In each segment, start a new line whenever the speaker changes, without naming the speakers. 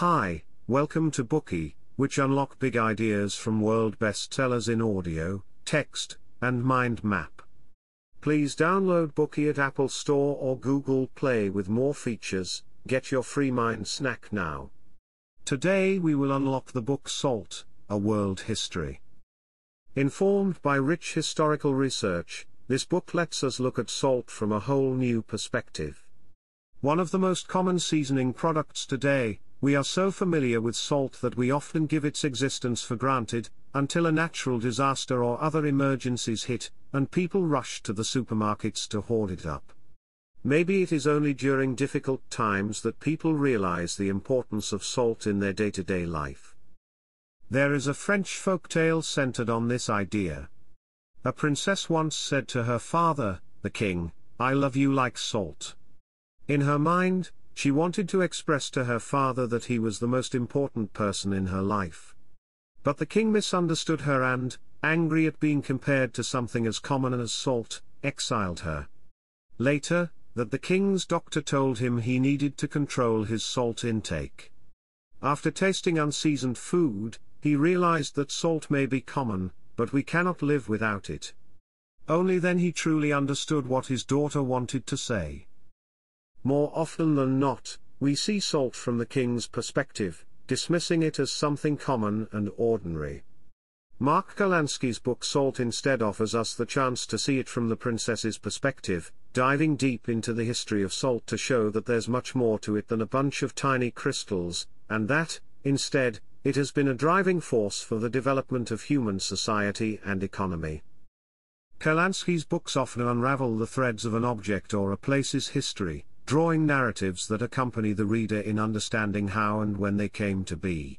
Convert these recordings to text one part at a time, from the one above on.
Hi, welcome to Bookey, which unlock big ideas from world bestsellers in audio, text, and mind map. Please download Bookey at Apple Store or Google Play with more features. Get your free mind snack now. Today we will unlock the book Salt, A World History. Informed by rich historical research, this book lets us look at salt from a whole new perspective. One of the most common seasoning products today, we are so familiar with salt that we often give its existence for granted, until a natural disaster or other emergencies hit, and people rush to the supermarkets to hoard it up. Maybe it is only during difficult times that people realize the importance of salt in their day to day life. There is a French folk tale centered on this idea. A princess once said to her father, the king, I love you like salt. In her mind, she wanted to express to her father that he was the most important person in her life. But the king misunderstood her and, angry at being compared to something as common as salt, exiled her. Later, that the king's doctor told him he needed to control his salt intake. After tasting unseasoned food, he realized that salt may be common, but we cannot live without it. Only then he truly understood what his daughter wanted to say. More often than not, we see salt from the king's perspective, dismissing it as something common and ordinary. Mark Kurlansky's book Salt instead offers us the chance to see it from the princess's perspective, diving deep into the history of salt to show that there's much more to it than a bunch of tiny crystals, and that, instead, it has been a driving force for the development of human society and economy. Kurlansky's books often unravel the threads of an object or a place's history, drawing narratives that accompany the reader in understanding how and when they came to be.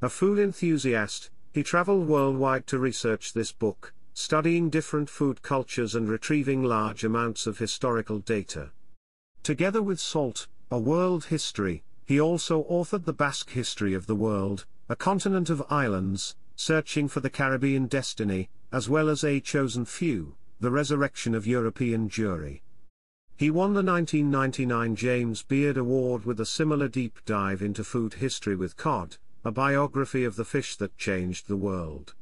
A food enthusiast, he traveled worldwide to research this book, studying different food cultures and retrieving large amounts of historical data. Together with Salt, A World History, he also authored The Basque History of the World, A Continent of Islands, Searching for the Caribbean Destiny, as well as A Chosen Few, The Resurrection of European Jewry. He won the 1999 James Beard Award with a similar deep dive into food history with Cod, a biography of the fish that changed the world.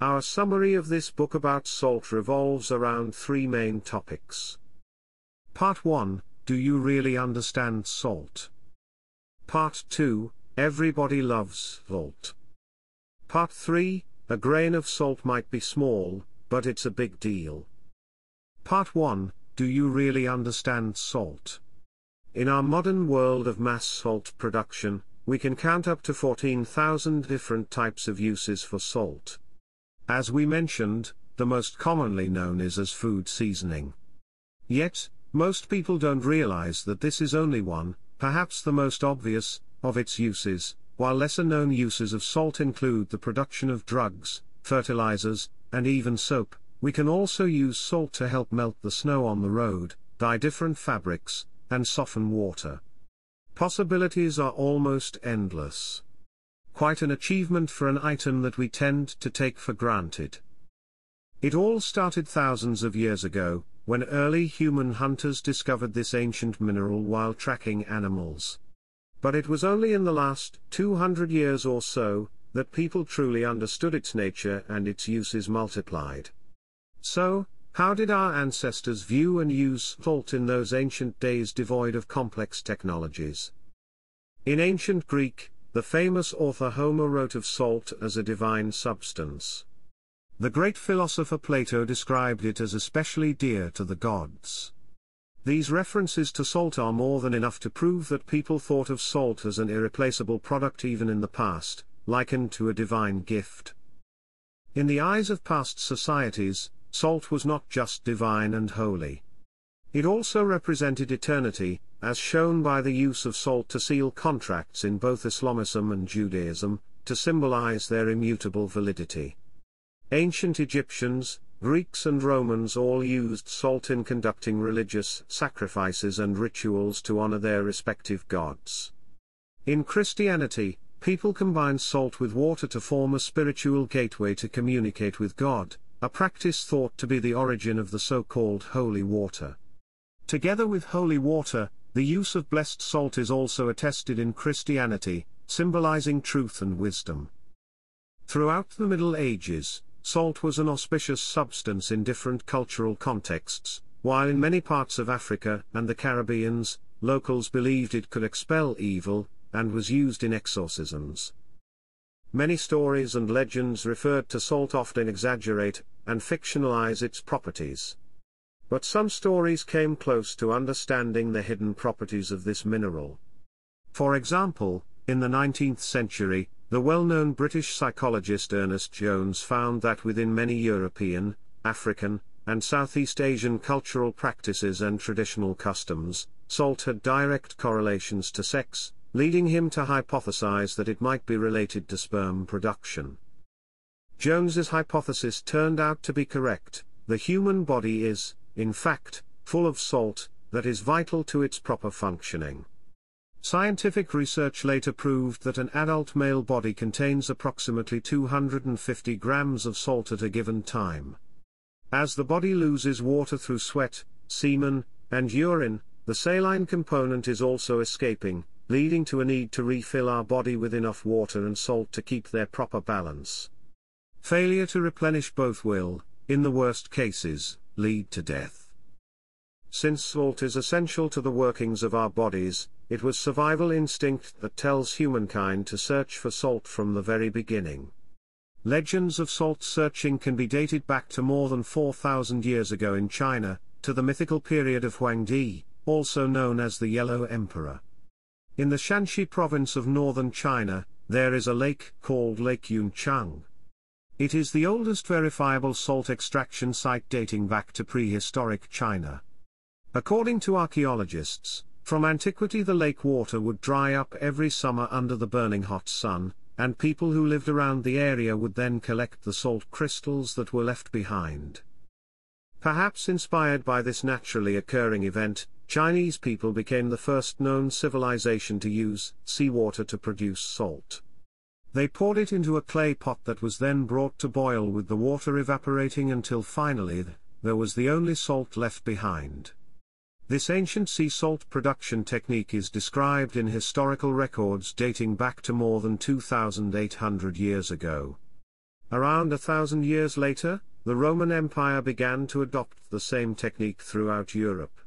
Our summary of this book about salt revolves around three main topics. Part 1 Do you really understand salt? Part 2 Everybody loves salt. Part 3 A grain of salt might be small, but it's a big deal. Part 1 do you really understand salt? In our modern world of mass salt production, we can count up to 14,000 different types of uses for salt. As we mentioned, the most commonly known is as food seasoning. Yet, most people don't realize that this is only one, perhaps the most obvious, of its uses, while lesser known uses of salt include the production of drugs, fertilizers, and even soap. We can also use salt to help melt the snow on the road, dye different fabrics, and soften water. Possibilities are almost endless. Quite an achievement for an item that we tend to take for granted. It all started thousands of years ago, when early human hunters discovered this ancient mineral while tracking animals. But it was only in the last 200 years or so, that people truly understood its nature and its uses multiplied. So, how did our ancestors view and use salt in those ancient days devoid of complex technologies? In ancient Greek, the famous author Homer wrote of salt as a divine substance. The great philosopher Plato described it as especially dear to the gods. These references to salt are more than enough to prove that people thought of salt as an irreplaceable product even in the past, likened to a divine gift. In the eyes of past societies, salt was not just divine and holy. It also represented eternity, as shown by the use of salt to seal contracts in both Islamism and Judaism, to symbolize their immutable validity. Ancient Egyptians, Greeks and Romans all used salt in conducting religious sacrifices and rituals to honor their respective gods. In Christianity, people combine salt with water to form a spiritual gateway to communicate with God, a practice thought to be the origin of the so-called holy water. Together with holy water, the use of blessed salt is also attested in Christianity, symbolizing truth and wisdom. Throughout the Middle Ages, salt was an auspicious substance in different cultural contexts, while in many parts of Africa and the Caribbeans, locals believed it could expel evil, and was used in exorcisms. Many stories and legends referred to salt often exaggerate and fictionalize its properties. But some stories came close to understanding the hidden properties of this mineral. For example, in the 19th century, the well-known British psychologist Ernest Jones found that within many European, African, and Southeast Asian cultural practices and traditional customs, salt had direct correlations to sex, leading him to hypothesize that it might be related to sperm production. Jones's hypothesis turned out to be correct, the human body is, in fact, full of salt, that is vital to its proper functioning. Scientific research later proved that an adult male body contains approximately 250 grams of salt at a given time. As the body loses water through sweat, semen, and urine, the saline component is also escaping, leading to a need to refill our body with enough water and salt to keep their proper balance. Failure to replenish both will, in the worst cases, lead to death. Since salt is essential to the workings of our bodies, it was survival instinct that tells humankind to search for salt from the very beginning. Legends of salt searching can be dated back to more than 4,000 years ago in China, to the mythical period of Huangdi, also known as the Yellow Emperor. In the Shanxi province of northern China, there is a lake called Lake Yuncheng. It is the oldest verifiable salt extraction site dating back to prehistoric China. According to archaeologists, from antiquity the lake water would dry up every summer under the burning hot sun, and people who lived around the area would then collect the salt crystals that were left behind. Perhaps inspired by this naturally occurring event, Chinese people became the first known civilization to use seawater to produce salt. They poured it into a clay pot that was then brought to boil with the water evaporating until finally, there was the only salt left behind. This ancient sea salt production technique is described in historical records dating back to more than 2,800 years ago. Around a thousand years later, the Roman Empire began to adopt the same technique throughout Europe.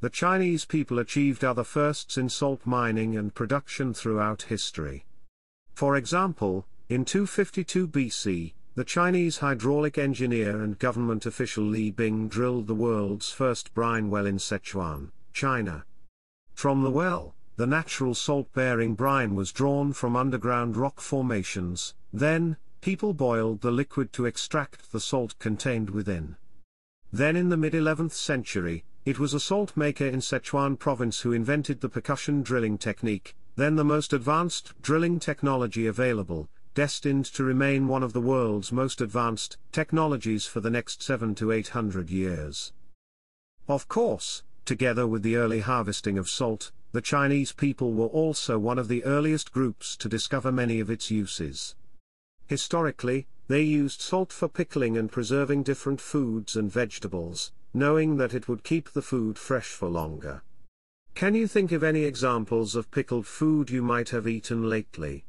The Chinese people achieved other firsts in salt mining and production throughout history. For example, in 252 BC, the Chinese hydraulic engineer and government official Li Bing drilled the world's first brine well in Sichuan, China. From the well, the natural salt-bearing brine was drawn from underground rock formations, then, people boiled the liquid to extract the salt contained within. Then in the mid-11th century, it was a salt maker in Sichuan province who invented the percussion drilling technique, then the most advanced drilling technology available, destined to remain one of the world's most advanced technologies for the next 7 to 800 years. Of course, together with the early harvesting of salt, the Chinese people were also one of the earliest groups to discover many of its uses. Historically, they used salt for pickling and preserving different foods and vegetables, knowing that it would keep the food fresh for longer. Can you think of any examples of pickled food you might have eaten lately?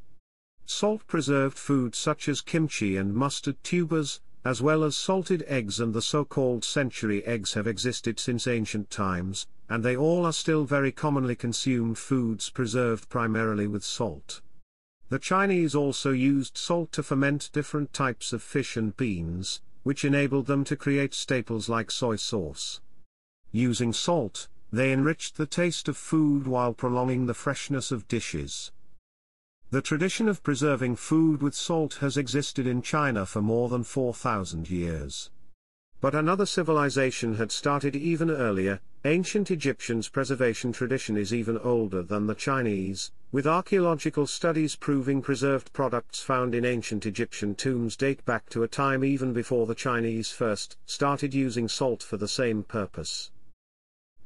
Salt preserved food such as kimchi and mustard tubers, as well as salted eggs and the so-called century eggs have existed since ancient times, and they all are still very commonly consumed foods preserved primarily with salt. The Chinese also used salt to ferment different types of fish and beans, which enabled them to create staples like soy sauce. Using salt, they enriched the taste of food while prolonging the freshness of dishes. The tradition of preserving food with salt has existed in China for more than 4,000 years. But another civilization had started even earlier, ancient Egyptians' preservation tradition is even older than the Chinese, with archaeological studies proving preserved products found in ancient Egyptian tombs date back to a time even before the Chinese first started using salt for the same purpose.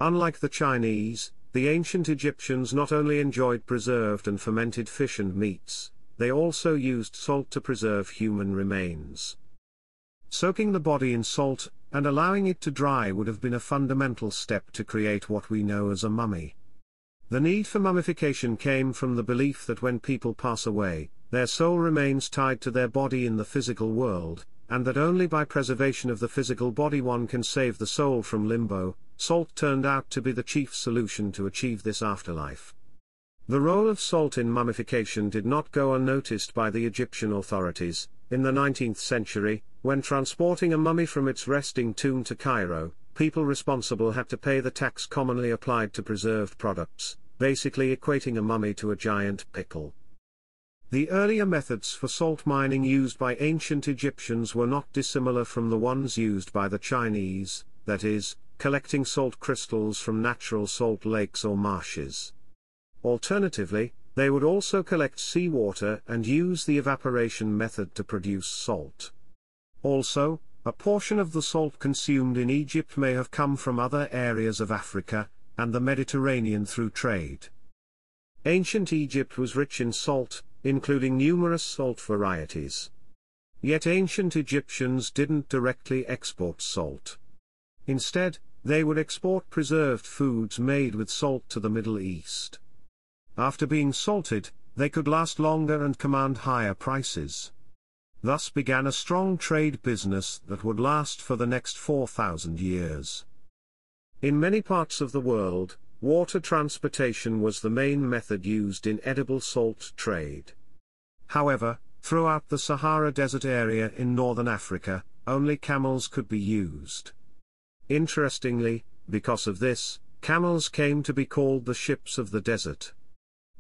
Unlike the Chinese, the ancient Egyptians not only enjoyed preserved and fermented fish and meats, they also used salt to preserve human remains. Soaking the body in salt, and allowing it to dry would have been a fundamental step to create what we know as a mummy. The need for mummification came from the belief that when people pass away, their soul remains tied to their body in the physical world, and that only by preservation of the physical body one can save the soul from limbo. Salt turned out to be the chief solution to achieve this afterlife. The role of salt in mummification did not go unnoticed by the Egyptian authorities. In the 19th century, when transporting a mummy from its resting tomb to Cairo, people responsible had to pay the tax commonly applied to preserved products, basically equating a mummy to a giant pickle. The earlier methods for salt mining used by ancient Egyptians were not dissimilar from the ones used by the Chinese, that is, collecting salt crystals from natural salt lakes or marshes. Alternatively, they would also collect seawater and use the evaporation method to produce salt. Also, a portion of the salt consumed in Egypt may have come from other areas of Africa and the Mediterranean through trade. Ancient Egypt was rich in salt, including numerous salt varieties. Yet ancient Egyptians didn't directly export salt. Instead, they would export preserved foods made with salt to the Middle East. After being salted, they could last longer and command higher prices. Thus began a strong trade business that would last for the next 4,000 years. In many parts of the world, water transportation was the main method used in edible salt trade. However, throughout the Sahara Desert area in northern Africa, only camels could be used. Interestingly, because of this, camels came to be called the ships of the desert.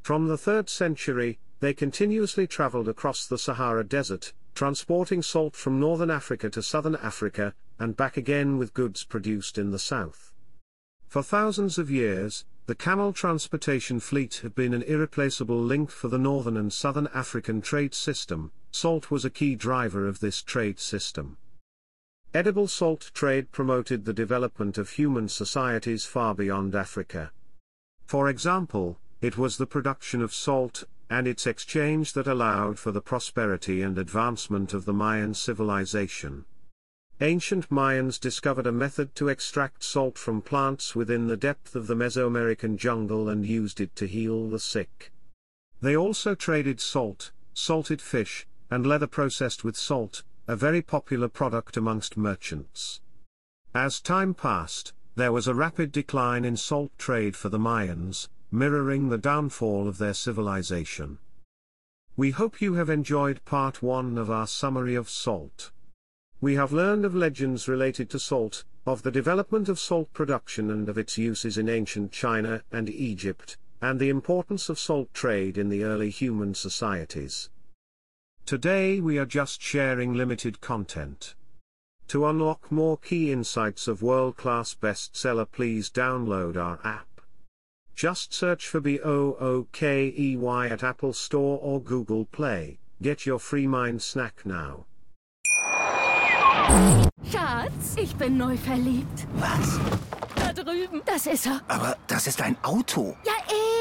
From the 3rd century, they continuously traveled across the Sahara Desert, transporting salt from northern Africa to southern Africa, and back again with goods produced in the south. For thousands of years, the camel transportation fleet had been an irreplaceable link for the northern and southern African trade system, salt was a key driver of this trade system. Edible salt trade promoted the development of human societies far beyond Africa. For example, it was the production of salt, and its exchange that allowed for the prosperity and advancement of the Mayan civilization. Ancient Mayans discovered a method to extract salt from plants within the depth of the Mesoamerican jungle and used it to heal the sick. They also traded salt, salted fish, and leather processed with salt, a very popular product amongst merchants. As time passed, there was a rapid decline in salt trade for the Mayans, mirroring the downfall of their civilization. We hope you have enjoyed part 1 of our summary of salt. We have learned of legends related to salt, of the development of salt production and of its uses in ancient China and Egypt, and the importance of salt trade in the early human societies. Today we are just sharing limited content. To unlock more key insights of world-class bestseller please download our app. Just search for B-O-O-K-E-Y at Apple Store or Google Play. Get your free mind snack now.
Schatz, ich bin neu verliebt.
Was?
Da drüben. Das ist er.
Aber das ist ein Auto.
Ja,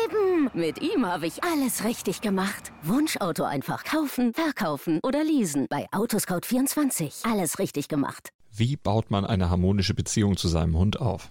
eben. Mit ihm habe ich alles richtig gemacht. Wunschauto einfach kaufen, verkaufen oder leasen. Bei Autoscout24. Alles richtig gemacht.
Wie baut man eine harmonische Beziehung zu seinem Hund auf?